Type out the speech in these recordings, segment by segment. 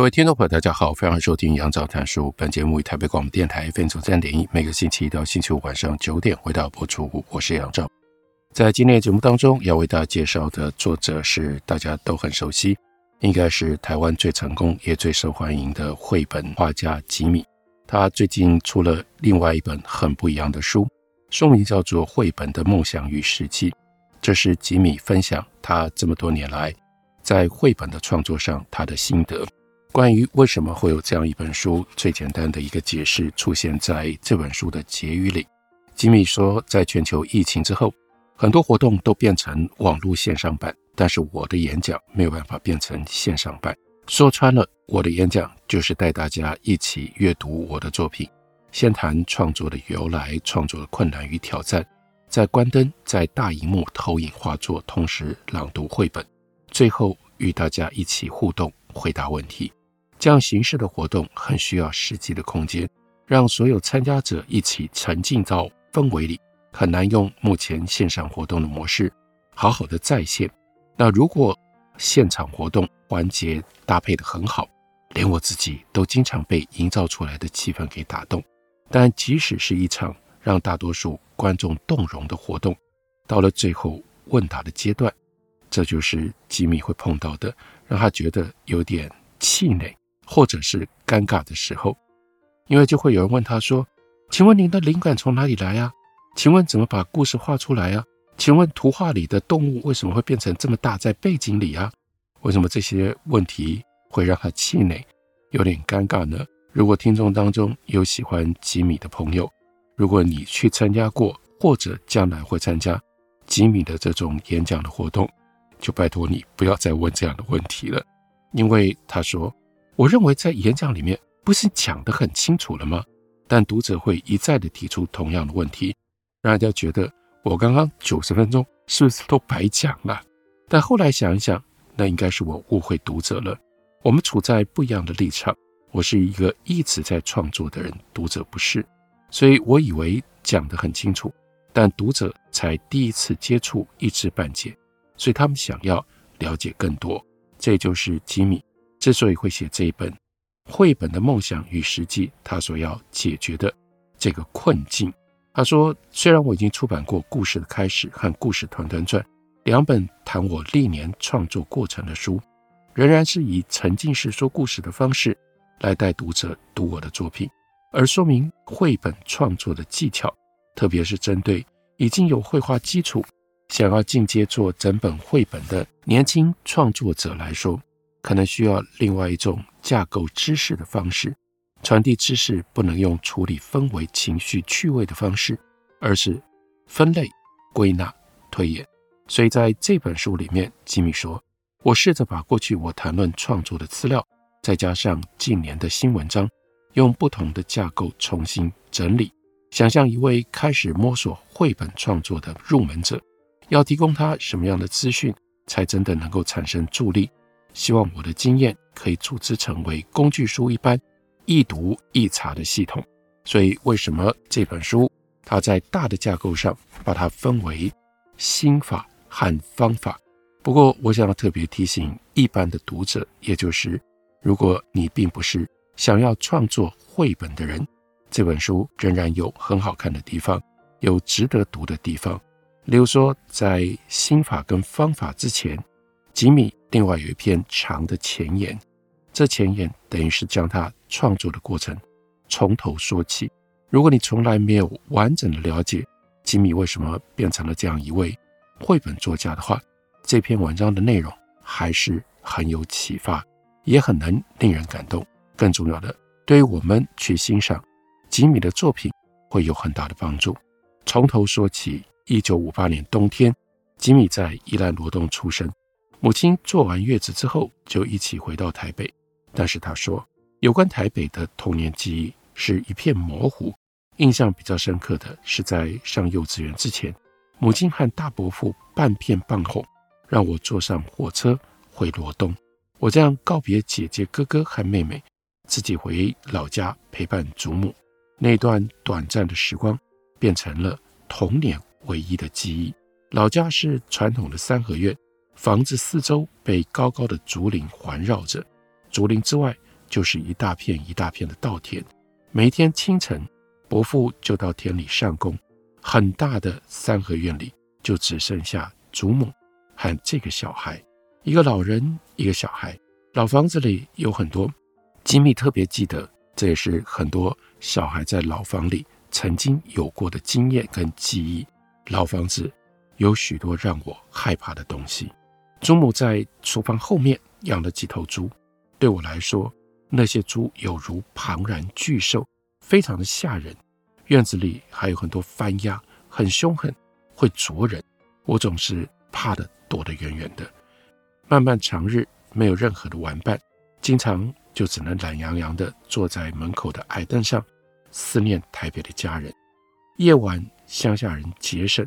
各位听众朋友，大家好，欢迎收听杨照谈书。本节目以台北广播电台 FM 九三点一，每个星期一到星期五晚上九点回到播出。我是杨照。在今天的节目当中，要为大家介绍的作者是大家都很熟悉，应该是台湾最成功也最受欢迎的绘本画家吉米。他最近出了另外一本很不一样的书，书名叫做《绘本的梦想与实际》。这是吉米分享他这么多年来在绘本的创作上他的心得。关于为什么会有这样一本书，最简单的一个解释出现在这本书的结语里。吉米说，在全球疫情之后，很多活动都变成网络线上版，但是我的演讲没有办法变成线上版。说穿了，我的演讲就是带大家一起阅读我的作品，先谈创作的由来、创作的困难与挑战，再关灯在大荧幕投影画作，同时朗读绘本，最后与大家一起互动，回答问题。这样形式的活动很需要实际的空间，让所有参加者一起沉浸到氛围里，很难用目前线上活动的模式好好的再现。那如果现场活动环节搭配得很好，连我自己都经常被营造出来的气氛给打动。但即使是一场让大多数观众动容的活动，到了最后问答的阶段，这就是吉米会碰到的，让他觉得有点气馁。或者是尴尬的时候，因为就会有人问他说：“请问您的灵感从哪里来呀？请问怎么把故事画出来呀？请问图画里的动物为什么会变成这么大在背景里啊？为什么这些问题会让他气馁，有点尴尬呢？”如果听众当中有喜欢吉米的朋友，如果你去参加过或者将来会参加吉米的这种演讲的活动，就拜托你不要再问这样的问题了，因为他说。我认为在演讲里面不是讲得很清楚了吗？但读者会一再的提出同样的问题，让大家觉得我刚刚九十分钟是不是都白讲了？但后来想一想，那应该是我误会读者了。我们处在不一样的立场，我是一个一直在创作的人，读者不是，所以我以为讲得很清楚，但读者才第一次接触，一知半解，所以他们想要了解更多。这就是吉米。之所以会写这一本绘本的梦想与实际，他所要解决的这个困境。他说：“虽然我已经出版过《故事的开始》和《故事团团转》两本谈我历年创作过程的书，仍然是以沉浸式说故事的方式来带读者读我的作品，而说明绘本创作的技巧，特别是针对已经有绘画基础、想要进阶做整本绘本的年轻创作者来说。”可能需要另外一种架构知识的方式，传递知识不能用处理氛围、情绪、趣味的方式，而是分类、归纳、推演。所以在这本书里面，吉米说：“我试着把过去我谈论创作的资料，再加上近年的新文章，用不同的架构重新整理，想象一位开始摸索绘本创作的入门者，要提供他什么样的资讯，才真的能够产生助力。”希望我的经验可以组织成为工具书一般易读易查的系统。所以，为什么这本书它在大的架构上把它分为心法和方法？不过，我想要特别提醒一般的读者，也就是如果你并不是想要创作绘本的人，这本书仍然有很好看的地方，有值得读的地方。例如说，在心法跟方法之前，吉米。另外有一篇长的前言，这前言等于是将他创作的过程从头说起。如果你从来没有完整的了解吉米为什么变成了这样一位绘本作家的话，这篇文章的内容还是很有启发，也很能令人感动。更重要的，对于我们去欣赏吉米的作品会有很大的帮助。从头说起，一九五八年冬天，吉米在伊兰罗东出生。母亲坐完月子之后就一起回到台北，但是她说，有关台北的童年记忆是一片模糊，印象比较深刻的是在上幼稚园之前，母亲和大伯父半骗半哄，让我坐上火车回罗东，我这样告别姐姐、哥哥和妹妹，自己回老家陪伴祖母，那段短暂的时光变成了童年唯一的记忆。老家是传统的三合院。房子四周被高高的竹林环绕着，竹林之外就是一大片一大片的稻田。每天清晨，伯父就到田里上工。很大的三合院里就只剩下祖母和这个小孩，一个老人，一个小孩。老房子里有很多，吉米特别记得，这也是很多小孩在老房里曾经有过的经验跟记忆。老房子有许多让我害怕的东西。祖母在厨房后面养了几头猪，对我来说，那些猪有如庞然巨兽，非常的吓人。院子里还有很多番鸭，很凶狠，会啄人。我总是怕的躲得远远的。漫漫长日没有任何的玩伴，经常就只能懒洋洋地坐在门口的矮凳上，思念台北的家人。夜晚，乡下人节省，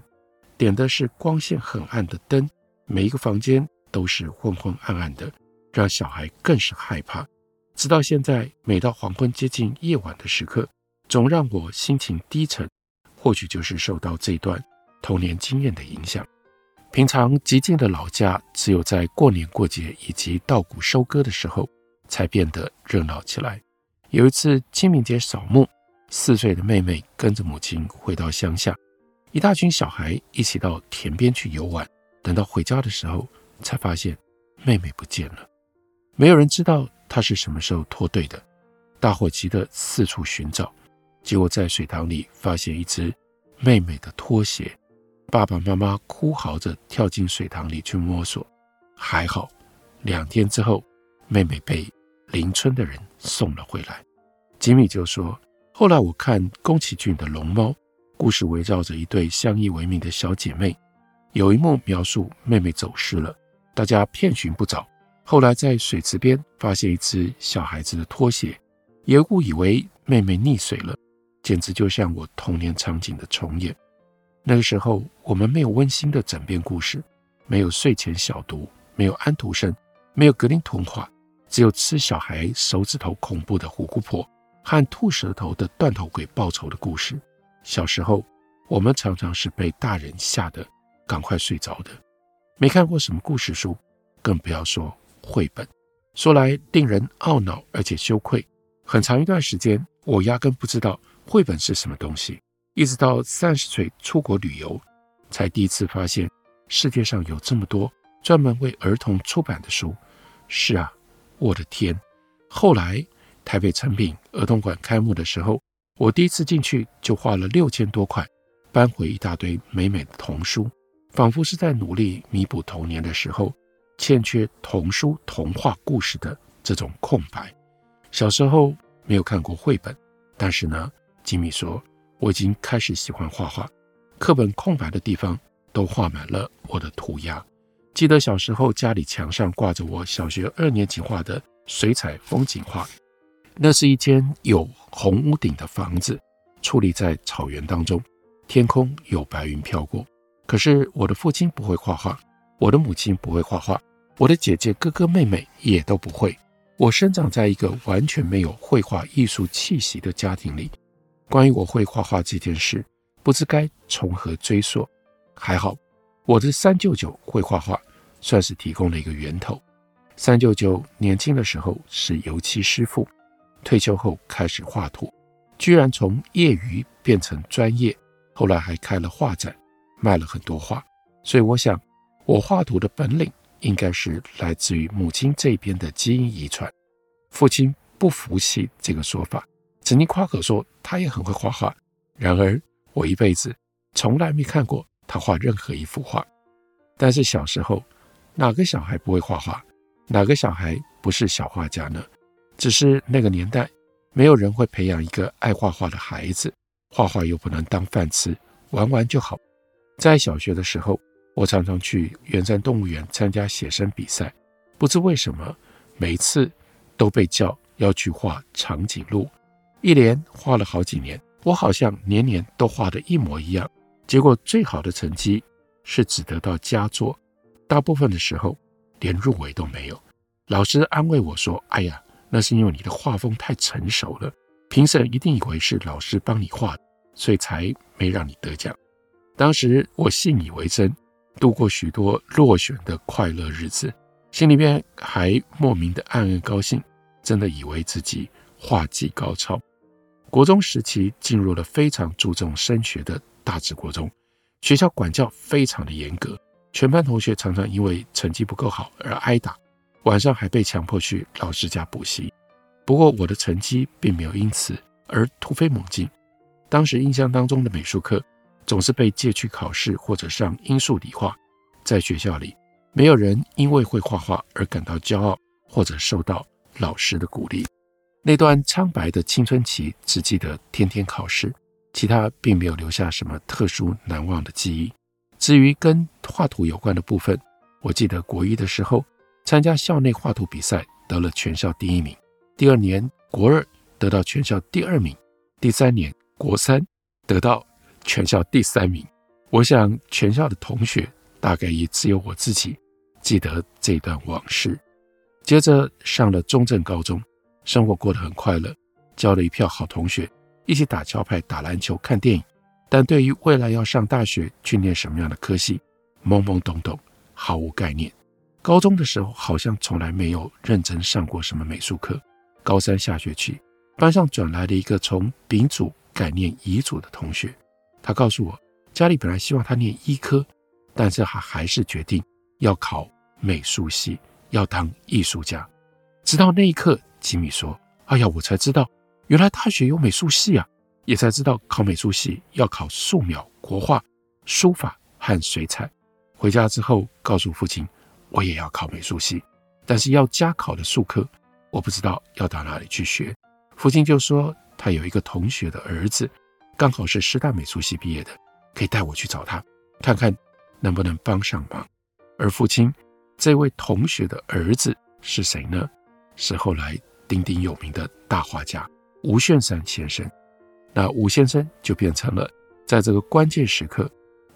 点的是光线很暗的灯。每一个房间都是昏昏暗暗的，让小孩更是害怕。直到现在，每到黄昏接近夜晚的时刻，总让我心情低沉。或许就是受到这段童年经验的影响。平常寂静的老家，只有在过年过节以及稻谷收割的时候，才变得热闹起来。有一次清明节扫墓，四岁的妹妹跟着母亲回到乡下，一大群小孩一起到田边去游玩。等到回家的时候，才发现妹妹不见了。没有人知道她是什么时候脱队的。大伙急得四处寻找，结果在水塘里发现一只妹妹的拖鞋。爸爸妈妈哭嚎着跳进水塘里去摸索，还好，两天之后，妹妹被邻村的人送了回来。吉米就说：“后来我看宫崎骏的《龙猫》，故事围绕着一对相依为命的小姐妹。”有一幕描述妹妹走失了，大家遍寻不着。后来在水池边发现一只小孩子的拖鞋，也误以为妹妹溺水了，简直就像我童年场景的重演。那个时候我们没有温馨的枕边故事，没有睡前小读，没有安徒生，没有格林童话，只有吃小孩手指头恐怖的虎姑婆和吐舌头的断头鬼报仇的故事。小时候我们常常是被大人吓得。赶快睡着的，没看过什么故事书，更不要说绘本。说来令人懊恼而且羞愧。很长一段时间，我压根不知道绘本是什么东西，一直到三十岁出国旅游，才第一次发现世界上有这么多专门为儿童出版的书。是啊，我的天！后来台北诚品儿童馆开幕的时候，我第一次进去就花了六千多块，搬回一大堆美美的童书。仿佛是在努力弥补童年的时候欠缺童书、童话故事的这种空白。小时候没有看过绘本，但是呢，吉米说我已经开始喜欢画画，课本空白的地方都画满了我的涂鸦。记得小时候家里墙上挂着我小学二年级画的水彩风景画，那是一间有红屋顶的房子，矗立在草原当中，天空有白云飘过。可是我的父亲不会画画，我的母亲不会画画，我的姐姐、哥哥、妹妹也都不会。我生长在一个完全没有绘画艺术气息的家庭里。关于我会画画这件事，不知该从何追溯。还好，我的三舅舅会画画，算是提供了一个源头。三舅舅年轻的时候是油漆师傅，退休后开始画图，居然从业余变成专业，后来还开了画展。卖了很多画，所以我想，我画图的本领应该是来自于母亲这边的基因遗传。父亲不服气这个说法，曾经夸口说他也很会画画。然而，我一辈子从来没看过他画任何一幅画。但是小时候，哪个小孩不会画画？哪个小孩不是小画家呢？只是那个年代，没有人会培养一个爱画画的孩子，画画又不能当饭吃，玩玩就好。在小学的时候，我常常去圆山动物园参加写生比赛，不知为什么，每次都被叫要去画长颈鹿，一连画了好几年，我好像年年都画的一模一样，结果最好的成绩是只得到佳作，大部分的时候连入围都没有。老师安慰我说：“哎呀，那是因为你的画风太成熟了，评审一定以为是老师帮你画的，所以才没让你得奖。”当时我信以为真。度过许多落选的快乐日子，心里面还莫名的暗暗高兴，真的以为自己画技高超。国中时期进入了非常注重升学的大智国中，学校管教非常的严格，全班同学常常因为成绩不够好而挨打，晚上还被强迫去老师家补习。不过我的成绩并没有因此而突飞猛进，当时印象当中的美术课。总是被借去考试或者上英数理化，在学校里，没有人因为会画画而感到骄傲，或者受到老师的鼓励。那段苍白的青春期，只记得天天考试，其他并没有留下什么特殊难忘的记忆。至于跟画图有关的部分，我记得国一的时候参加校内画图比赛，得了全校第一名；第二年国二得到全校第二名；第三年国三得到。全校第三名，我想全校的同学大概也只有我自己记得这段往事。接着上了中正高中，生活过得很快乐，交了一票好同学，一起打桥牌、打篮球、看电影。但对于未来要上大学去念什么样的科系，懵懵懂懂，毫无概念。高中的时候好像从来没有认真上过什么美术课。高三下学期，班上转来了一个从丙组改念乙组的同学。他告诉我，家里本来希望他念医科，但是他还是决定要考美术系，要当艺术家。直到那一刻，吉米说：“哎呀，我才知道，原来大学有美术系啊！也才知道考美术系要考素描、国画、书法和水彩。”回家之后，告诉父亲：“我也要考美术系，但是要加考的术科，我不知道要到哪里去学。”父亲就说：“他有一个同学的儿子。”刚好是师大美术系毕业的，可以带我去找他，看看能不能帮上忙。而父亲这位同学的儿子是谁呢？是后来鼎鼎有名的大画家吴炫山先生。那吴先生就变成了在这个关键时刻，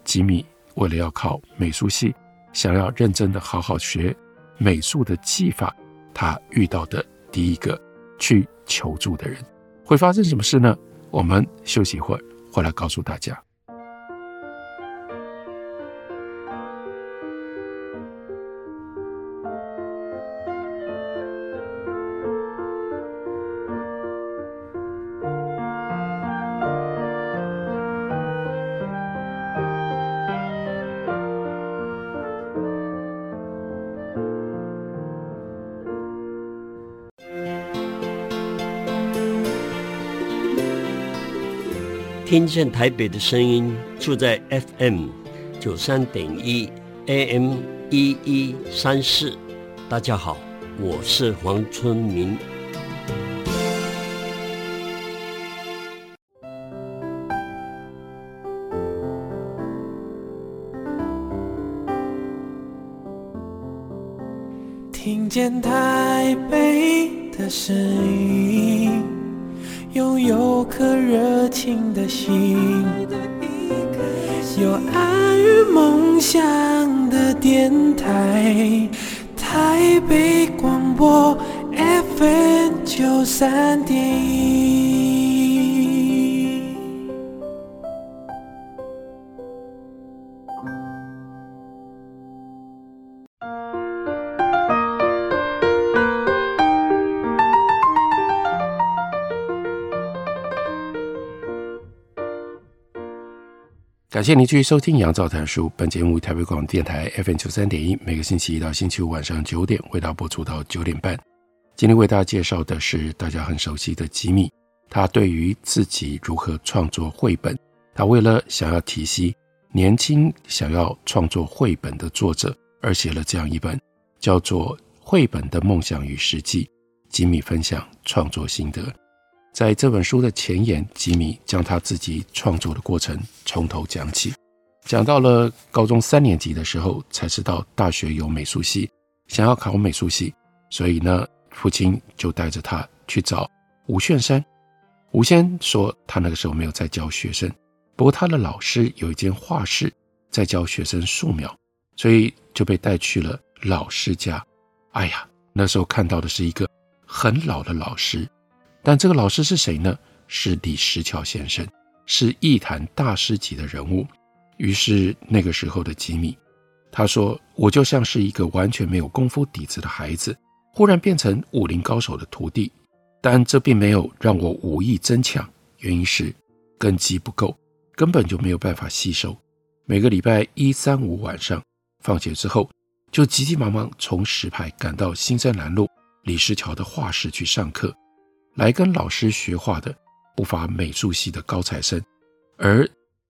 吉米为了要考美术系，想要认真的好好学美术的技法，他遇到的第一个去求助的人，会发生什么事呢？我们休息一会儿，回来告诉大家。听见台北的声音，住在 FM 九三点一 AM 一一三四。大家好，我是黄春明。听见台北的声北广播 FM 九三点一。感谢您继续收听《杨照谈书》。本节目台北广播电台 FM 九三点一，每个星期一到星期五晚上九点，为大家播出到九点半。今天为大家介绍的是大家很熟悉的吉米。他对于自己如何创作绘本，他为了想要提携年轻想要创作绘本的作者，而写了这样一本叫做《绘本的梦想与实际》。吉米分享创作心得。在这本书的前言，吉米将他自己创作的过程从头讲起。讲到了高中三年级的时候，才知道大学有美术系，想要考美术系，所以呢，父亲就带着他去找吴炫山。吴先说他那个时候没有在教学生，不过他的老师有一间画室在教学生素描，所以就被带去了老师家。哎呀，那时候看到的是一个很老的老师，但这个老师是谁呢？是李石桥先生，是艺坛大师级的人物。于是那个时候的吉米，他说：“我就像是一个完全没有功夫底子的孩子，忽然变成武林高手的徒弟，但这并没有让我武艺增强，原因是根基不够，根本就没有办法吸收。每个礼拜一、三、五晚上放学之后，就急急忙忙从石牌赶到新生南路李石桥的画室去上课，来跟老师学画的不乏美术系的高材生，而……”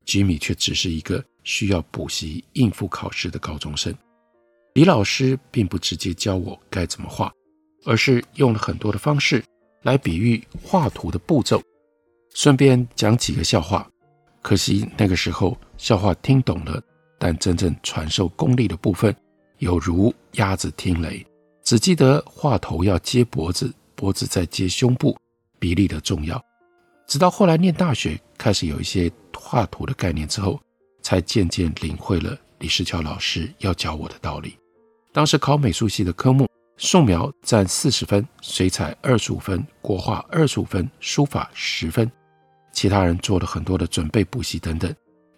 吉米却只是一个需要补习应付考试的高中生。李老师并不直接教我该怎么画，而是用了很多的方式来比喻画图的步骤，顺便讲几个笑话。可惜那个时候笑话听懂了，但真正传授功力的部分，有如鸭子听雷，只记得画头要接脖子，脖子再接胸部，比例的重要。直到后来念大学，开始有一些画图的概念之后，才渐渐领会了李世桥老师要教我的道理。当时考美术系的科目，素描占四十分，水彩二十五分，国画二十五分，书法十分。其他人做了很多的准备补习等等，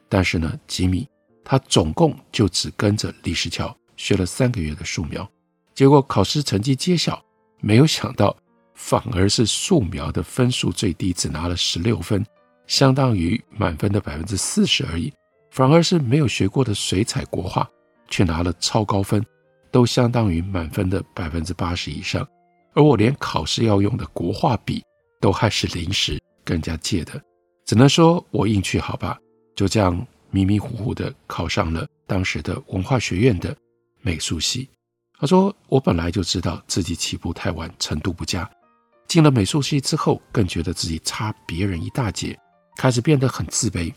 但是呢，吉米他总共就只跟着李世桥学了三个月的素描，结果考试成绩揭晓，没有想到。反而是素描的分数最低，只拿了十六分，相当于满分的百分之四十而已。反而是没有学过的水彩国画，却拿了超高分，都相当于满分的百分之八十以上。而我连考试要用的国画笔，都还是临时跟人家借的，只能说我运气好吧，就这样迷迷糊糊的考上了当时的文化学院的美术系。他说我本来就知道自己起步太晚，程度不佳。进了美术系之后，更觉得自己差别人一大截，开始变得很自卑。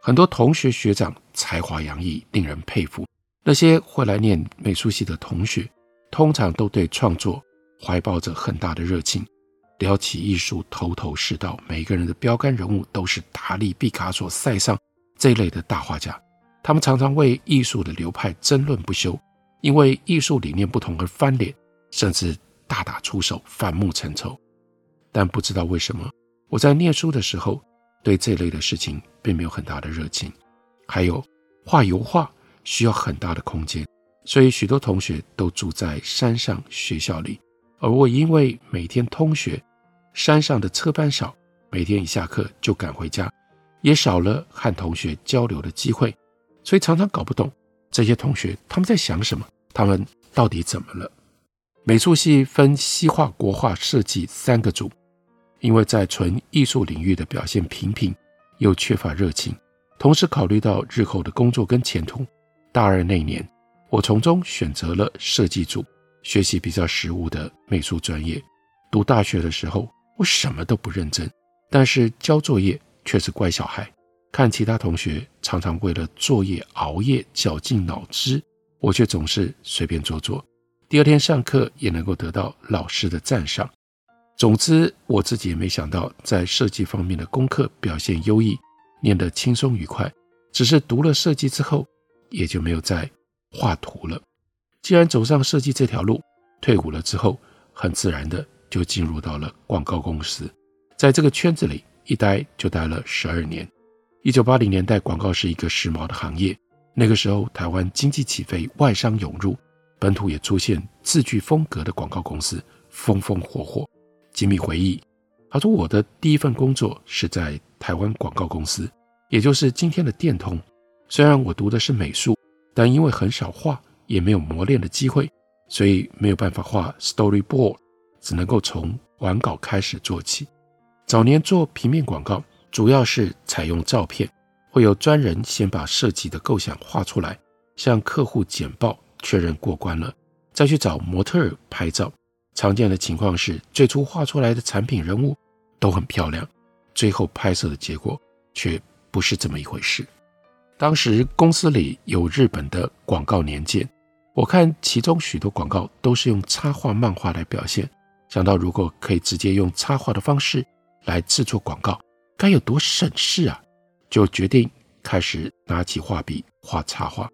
很多同学学长才华洋溢，令人佩服。那些会来念美术系的同学，通常都对创作怀抱着很大的热情，聊起艺术头头是道。每个人的标杆人物都是达利、毕卡索、塞尚这一类的大画家。他们常常为艺术的流派争论不休，因为艺术理念不同而翻脸，甚至大打出手，反目成仇。但不知道为什么，我在念书的时候对这类的事情并没有很大的热情。还有画油画需要很大的空间，所以许多同学都住在山上学校里，而我因为每天通学，山上的车班少，每天一下课就赶回家，也少了和同学交流的机会，所以常常搞不懂这些同学他们在想什么，他们到底怎么了？美术系分西画、国画、设计三个组。因为在纯艺术领域的表现平平，又缺乏热情，同时考虑到日后的工作跟前途，大二那年，我从中选择了设计组，学习比较实务的美术专业。读大学的时候，我什么都不认真，但是交作业却是乖小孩。看其他同学常常为了作业熬夜绞尽脑汁，我却总是随便做做。第二天上课也能够得到老师的赞赏。总之，我自己也没想到，在设计方面的功课表现优异，念得轻松愉快。只是读了设计之后，也就没有再画图了。既然走上设计这条路，退伍了之后，很自然的就进入到了广告公司，在这个圈子里一待就待了十二年。一九八零年代，广告是一个时髦的行业。那个时候，台湾经济起飞，外商涌入，本土也出现自具风格的广告公司，风风火火。吉米回忆，他说：“我的第一份工作是在台湾广告公司，也就是今天的电通。虽然我读的是美术，但因为很少画，也没有磨练的机会，所以没有办法画 storyboard，只能够从完稿开始做起。早年做平面广告，主要是采用照片，会有专人先把设计的构想画出来，向客户简报确认过关了，再去找模特儿拍照。”常见的情况是，最初画出来的产品人物都很漂亮，最后拍摄的结果却不是这么一回事。当时公司里有日本的广告年鉴，我看其中许多广告都是用插画漫画来表现。想到如果可以直接用插画的方式来制作广告，该有多省事啊！就决定开始拿起画笔画插画。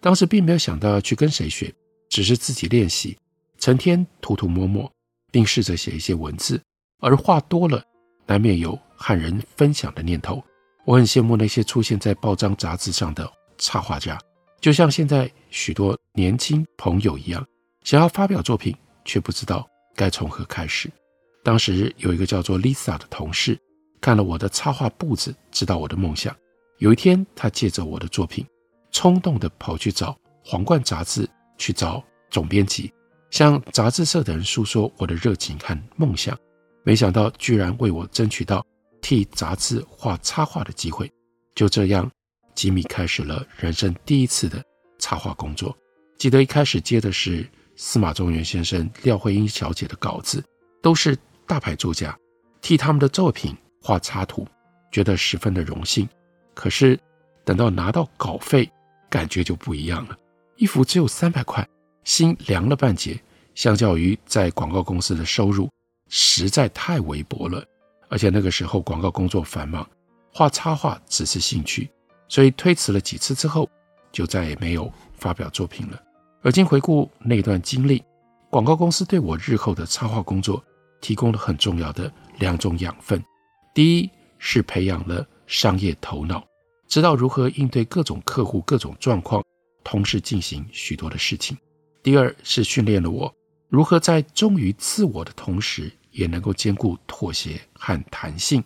当时并没有想到要去跟谁学，只是自己练习，成天涂涂抹抹，并试着写一些文字。而画多了，难免有和人分享的念头。我很羡慕那些出现在报章杂志上的插画家，就像现在许多年轻朋友一样，想要发表作品，却不知道该从何开始。当时有一个叫做 Lisa 的同事，看了我的插画簿子，知道我的梦想。有一天，他借着我的作品，冲动地跑去找《皇冠》杂志，去找总编辑，向杂志社的人诉说我的热情和梦想。没想到，居然为我争取到。替杂志画插画的机会，就这样，吉米开始了人生第一次的插画工作。记得一开始接的是司马中原先生、廖慧英小姐的稿子，都是大牌作家，替他们的作品画插图，觉得十分的荣幸。可是等到拿到稿费，感觉就不一样了。一幅只有三百块，心凉了半截。相较于在广告公司的收入，实在太微薄了。而且那个时候广告工作繁忙，画插画只是兴趣，所以推辞了几次之后，就再也没有发表作品了。而今回顾那段经历，广告公司对我日后的插画工作提供了很重要的两种养分：第一是培养了商业头脑，知道如何应对各种客户、各种状况，同时进行许多的事情；第二是训练了我如何在忠于自我的同时，也能够兼顾妥协和弹性。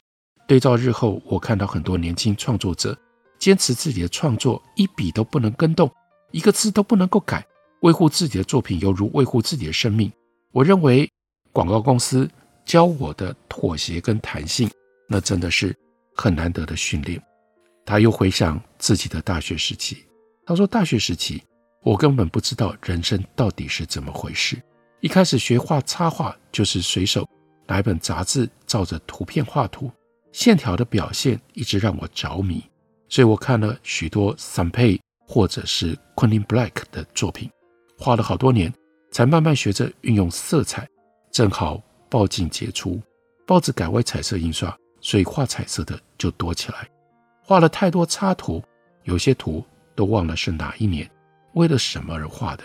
对照日后，我看到很多年轻创作者坚持自己的创作，一笔都不能更动，一个字都不能够改，维护自己的作品犹如维护自己的生命。我认为广告公司教我的妥协跟弹性，那真的是很难得的训练。他又回想自己的大学时期，他说：“大学时期，我根本不知道人生到底是怎么回事。一开始学画插画，就是随手。”拿一本杂志照着图片画图，线条的表现一直让我着迷，所以我看了许多桑佩或者是昆汀布莱克的作品，画了好多年，才慢慢学着运用色彩。正好报禁解除，报纸改为彩色印刷，所以画彩色的就多起来。画了太多插图，有些图都忘了是哪一年，为了什么而画的。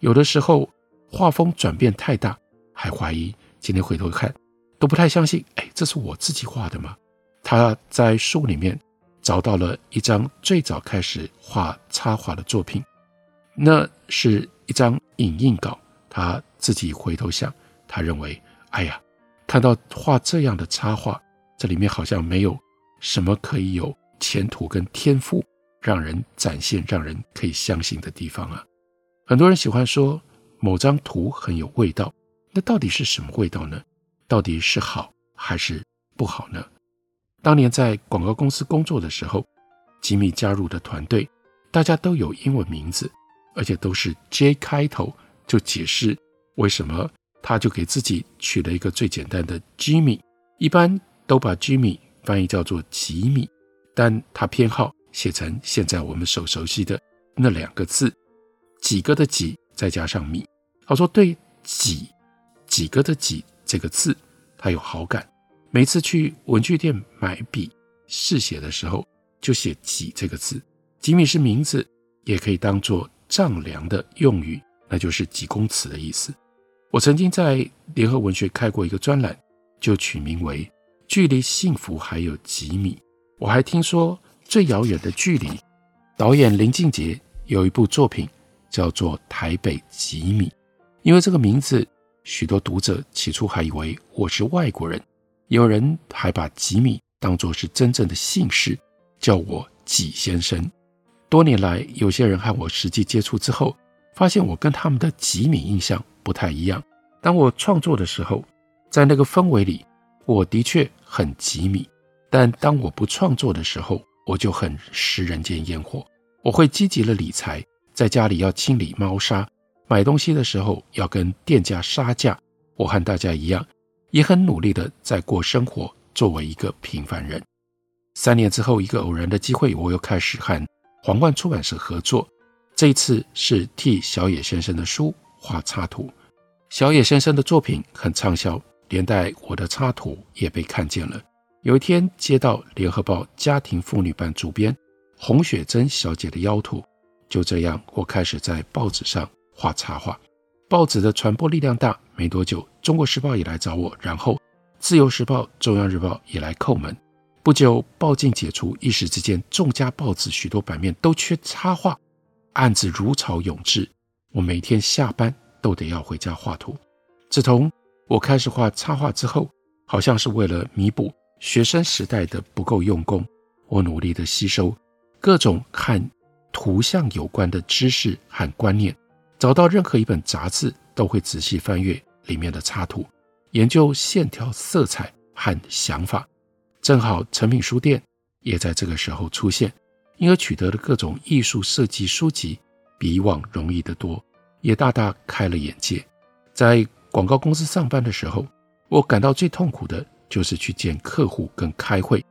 有的时候画风转变太大，还怀疑今天回头看。都不太相信，哎，这是我自己画的吗？他在书里面找到了一张最早开始画插画的作品，那是一张影印稿。他自己回头想，他认为，哎呀，看到画这样的插画，这里面好像没有什么可以有前途跟天赋，让人展现、让人可以相信的地方啊。很多人喜欢说某张图很有味道，那到底是什么味道呢？到底是好还是不好呢？当年在广告公司工作的时候，吉米加入的团队，大家都有英文名字，而且都是 J 开头，就解释为什么他就给自己取了一个最简单的 Jimmy，一般都把 Jimmy 翻译叫做吉米，但他偏好写成现在我们所熟悉的那两个字，几个的几再加上米。他说对几几个的几。这个字，他有好感。每次去文具店买笔试写的时候，就写“几”这个字。几米是名字，也可以当做丈量的用语，那就是几公尺的意思。我曾经在联合文学开过一个专栏，就取名为“距离幸福还有几米”。我还听说《最遥远的距离》，导演林靖杰有一部作品叫做《台北吉米》，因为这个名字。许多读者起初还以为我是外国人，有人还把吉米当作是真正的姓氏，叫我吉先生。多年来，有些人和我实际接触之后，发现我跟他们的吉米印象不太一样。当我创作的时候，在那个氛围里，我的确很吉米；但当我不创作的时候，我就很食人间烟火。我会积极的理财，在家里要清理猫砂。买东西的时候要跟店家杀价，我和大家一样，也很努力的在过生活，作为一个平凡人。三年之后，一个偶然的机会，我又开始和皇冠出版社合作，这一次是替小野先生的书画插图。小野先生的作品很畅销，连带我的插图也被看见了。有一天接到《联合报》家庭妇女版主编洪雪珍小姐的邀图，就这样我开始在报纸上画插画。报纸的传播力量大，没多久，《中国时报》也来找我，然后《自由时报》《中央日报》也来叩门。不久，报禁解除，一时之间，众家报纸许多版面都缺插画，案子如潮涌至。我每天下班都得要回家画图。自从我开始画插画之后，好像是为了弥补学生时代的不够用功，我努力地吸收各种和图像有关的知识和观念，找到任何一本杂志都会仔细翻阅里面的插图，研究线条、色彩和想法。正好成品书店也在这个时候出现，因而取得了各种艺术设计书籍，比以往容易得多，也大大开了眼界。在广告公司上班的时候，我感到最痛苦的就是去见客户跟开会，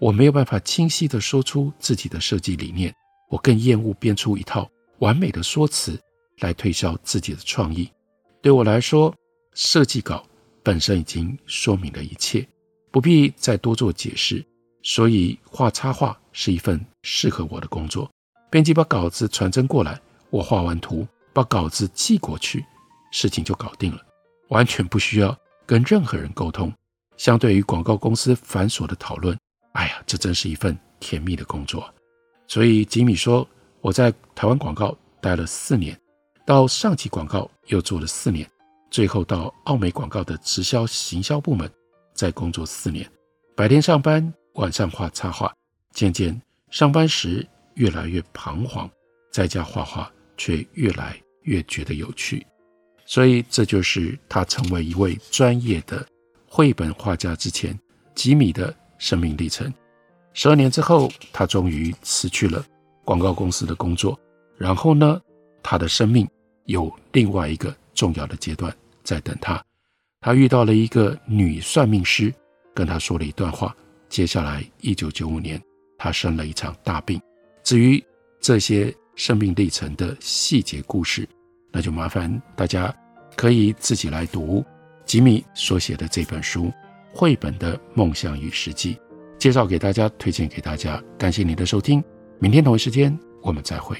我没有办法清晰地说出自己的设计理念，我更厌恶编出一套完美的说辞来推销自己的创意。对我来说，设计稿本身已经说明了一切。不必再多做解释，所以画插画是一份适合我的工作。编辑把稿子传真过来，我画完图，把稿子寄过去，事情就搞定了，完全不需要跟任何人沟通。相对于广告公司繁琐的讨论，哎呀，这真是一份甜蜜的工作。所以吉米说，我在台湾广告待了四年，到上级广告又做了四年，最后到奥美广告的直销行销部门。再工作四年，白天上班，晚上画插画，渐渐上班时越来越彷徨，在家画画却越来越觉得有趣。所以这就是他成为一位专业的绘本画家之前，吉米的生命历程。十二年之后，他终于辞去了广告公司的工作，然后呢，他的生命有另外一个重要的阶段在等他。他遇到了一个女算命师，跟他说了一段话。接下来，一九九五年，他生了一场大病。至于这些生命历程的细节故事，那就麻烦大家可以自己来读吉米所写的这本书《绘本的梦想与实际》，介绍给大家，推荐给大家。感谢您的收听，明天同一时间我们再会。